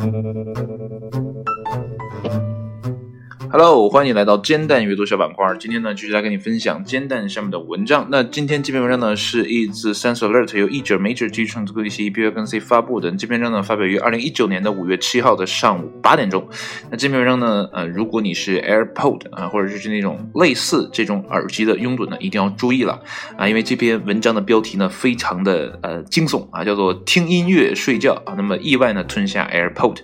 Thank you. Hello，欢迎来到煎蛋阅读小板块。今天呢，继续来跟你分享煎蛋上面的文章。那今天这篇文章呢，是一自 Sense Alert 由译者 Major 基于创作一些 B 跟 C 发布的。这篇文章呢，发表于二零一九年的五月七号的上午八点钟。那这篇文章呢，呃，如果你是 AirPod 啊，或者是那种类似这种耳机的拥趸呢，一定要注意了啊，因为这篇文章的标题呢，非常的呃惊悚啊，叫做听音乐睡觉啊，那么意外呢吞下 AirPod。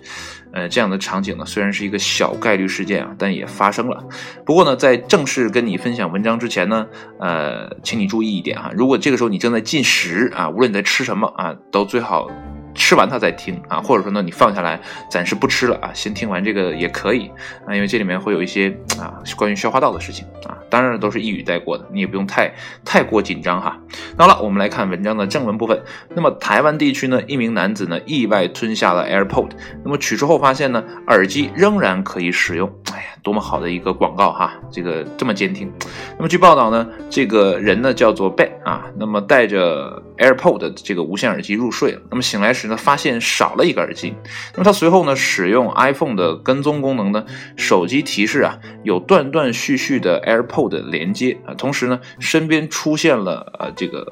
呃，这样的场景呢，虽然是一个小概率事件啊，但也发生了。不过呢，在正式跟你分享文章之前呢，呃，请你注意一点啊，如果这个时候你正在进食啊，无论你在吃什么啊，都最好。吃完它再听啊，或者说呢，你放下来暂时不吃了啊，先听完这个也可以啊，因为这里面会有一些啊关于消化道的事情啊，当然都是一语带过的，你也不用太太过紧张哈。好了，我们来看文章的正文部分。那么台湾地区呢，一名男子呢意外吞下了 AirPod，那么取出后发现呢，耳机仍然可以使用。哎呀，多么好的一个广告哈，这个这么监听。那么据报道呢，这个人呢叫做 Ben 啊，那么带着 AirPod 这个无线耳机入睡了，那么醒来时。呢，发现少了一个耳机，那么他随后呢，使用 iPhone 的跟踪功能呢，手机提示啊，有断断续续的 AirPod 连接啊，同时呢，身边出现了呃这个。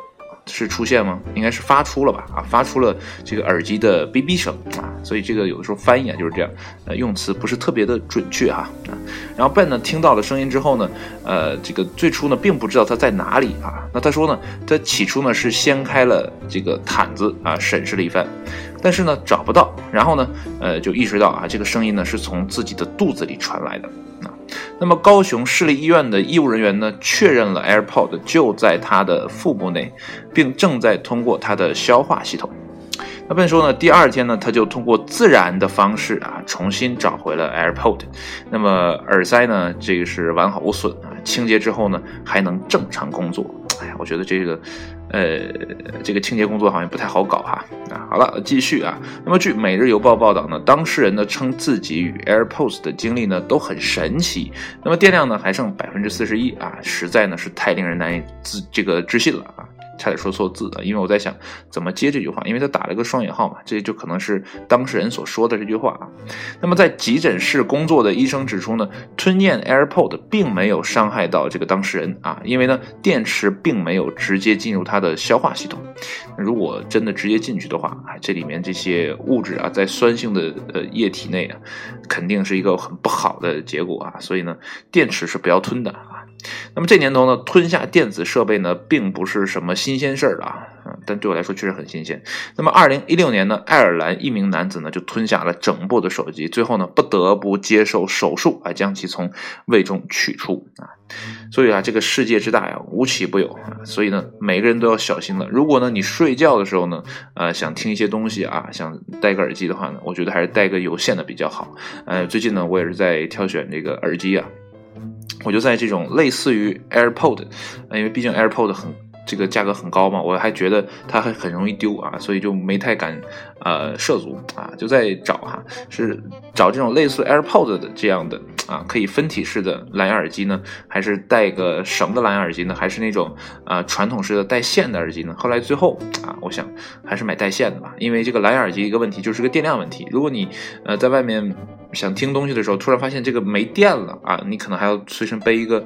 是出现吗？应该是发出了吧？啊，发出了这个耳机的哔哔声啊，所以这个有的时候翻译啊就是这样，呃，用词不是特别的准确哈。然后 Ben 呢听到了声音之后呢，呃，这个最初呢并不知道他在哪里啊。那他说呢，他起初呢是掀开了这个毯子啊，审视了一番，但是呢找不到，然后呢，呃，就意识到啊，这个声音呢是从自己的肚子里传来的。那么高雄市立医院的医务人员呢，确认了 AirPod 就在他的腹部内，并正在通过他的消化系统。那本说呢，第二天呢，他就通过自然的方式啊，重新找回了 AirPod。那么耳塞呢，这个是完好无损啊，清洁之后呢，还能正常工作。哎呀，我觉得这个。呃，这个清洁工作好像不太好搞哈啊。好了，继续啊。那么据《每日邮报》报道呢，当事人呢称自己与 AirPods 的经历呢都很神奇。那么电量呢还剩百分之四十一啊，实在呢是太令人难以自这个置信了。差点说错字了，因为我在想怎么接这句话，因为他打了个双引号嘛，这就可能是当事人所说的这句话啊。那么在急诊室工作的医生指出呢，吞咽 AirPod 并没有伤害到这个当事人啊，因为呢电池并没有直接进入他的消化系统。如果真的直接进去的话啊，这里面这些物质啊，在酸性的呃液体内啊，肯定是一个很不好的结果啊。所以呢，电池是不要吞的啊。那么这年头呢，吞下电子设备呢，并不是什么新鲜事儿啊，但对我来说确实很新鲜。那么二零一六年呢，爱尔兰一名男子呢就吞下了整部的手机，最后呢不得不接受手术啊，将其从胃中取出啊。所以啊，这个世界之大呀，无奇不有啊。所以呢，每个人都要小心了。如果呢你睡觉的时候呢，呃，想听一些东西啊，想戴个耳机的话呢，我觉得还是戴个有线的比较好。呃，最近呢，我也是在挑选这个耳机啊。我就在这种类似于 AirPod，因为毕竟 AirPod 很这个价格很高嘛，我还觉得它还很容易丢啊，所以就没太敢呃涉足啊，就在找哈，是找这种类似 AirPod 的这样的啊，可以分体式的蓝牙耳机呢，还是带个绳的蓝牙耳机呢，还是那种啊传统式的带线的耳机呢？后来最后啊，我想还是买带线的吧，因为这个蓝牙耳机一个问题就是个电量问题，如果你呃在外面。想听东西的时候，突然发现这个没电了啊！你可能还要随身背一个，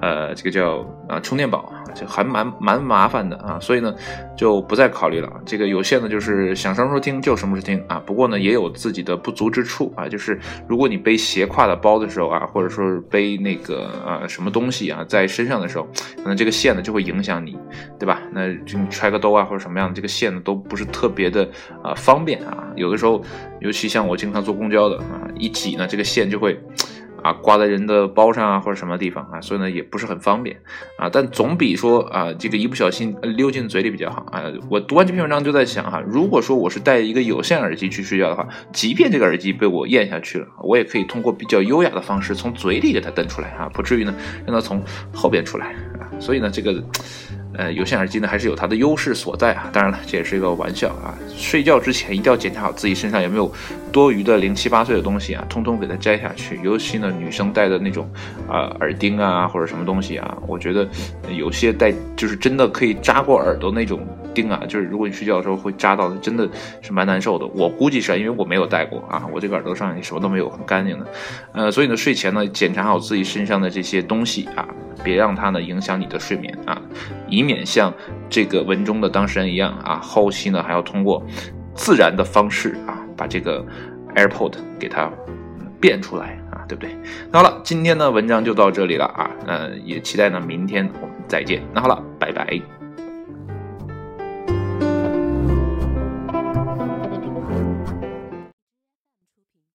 呃，这个叫啊充电宝，就还蛮蛮麻烦的啊。所以呢，就不再考虑了。这个有线的，就是想什么时候听就什么时候听啊。不过呢，也有自己的不足之处啊，就是如果你背斜挎的包的时候啊，或者说是背那个啊什么东西啊在身上的时候，可能这个线呢就会影响你，对吧？那就你揣个兜啊或者什么样的，这个线呢都不是特别的啊方便啊。有的时候，尤其像我经常坐公交的啊一。挤呢，这个线就会啊挂在人的包上啊或者什么地方啊，所以呢也不是很方便啊。但总比说啊这个一不小心溜进嘴里比较好啊。我读完这篇文章就在想哈，如果说我是戴一个有线耳机去睡觉的话，即便这个耳机被我咽下去了，我也可以通过比较优雅的方式从嘴里给它蹬出来啊，不至于呢让它从后边出来啊。所以呢这个。呃，有线耳机呢还是有它的优势所在啊。当然了，这也是一个玩笑啊。睡觉之前一定要检查好自己身上有没有多余的零七八碎的东西啊，通通给它摘下去。尤其呢，女生戴的那种啊耳钉啊或者什么东西啊，我觉得有些戴就是真的可以扎过耳朵那种钉啊，就是如果你睡觉的时候会扎到，真的是蛮难受的。我估计是啊因为我没有戴过啊，我这个耳朵上也什么都没有，很干净的。呃，所以呢，睡前呢，检查好自己身上的这些东西啊，别让它呢影响你的睡眠啊，以免像这个文中的当事人一样啊，后期呢还要通过自然的方式啊，把这个 AirPod 给它变出来啊，对不对？那好了，今天的文章就到这里了啊，呃，也期待呢明天我们再见。那好了，拜拜。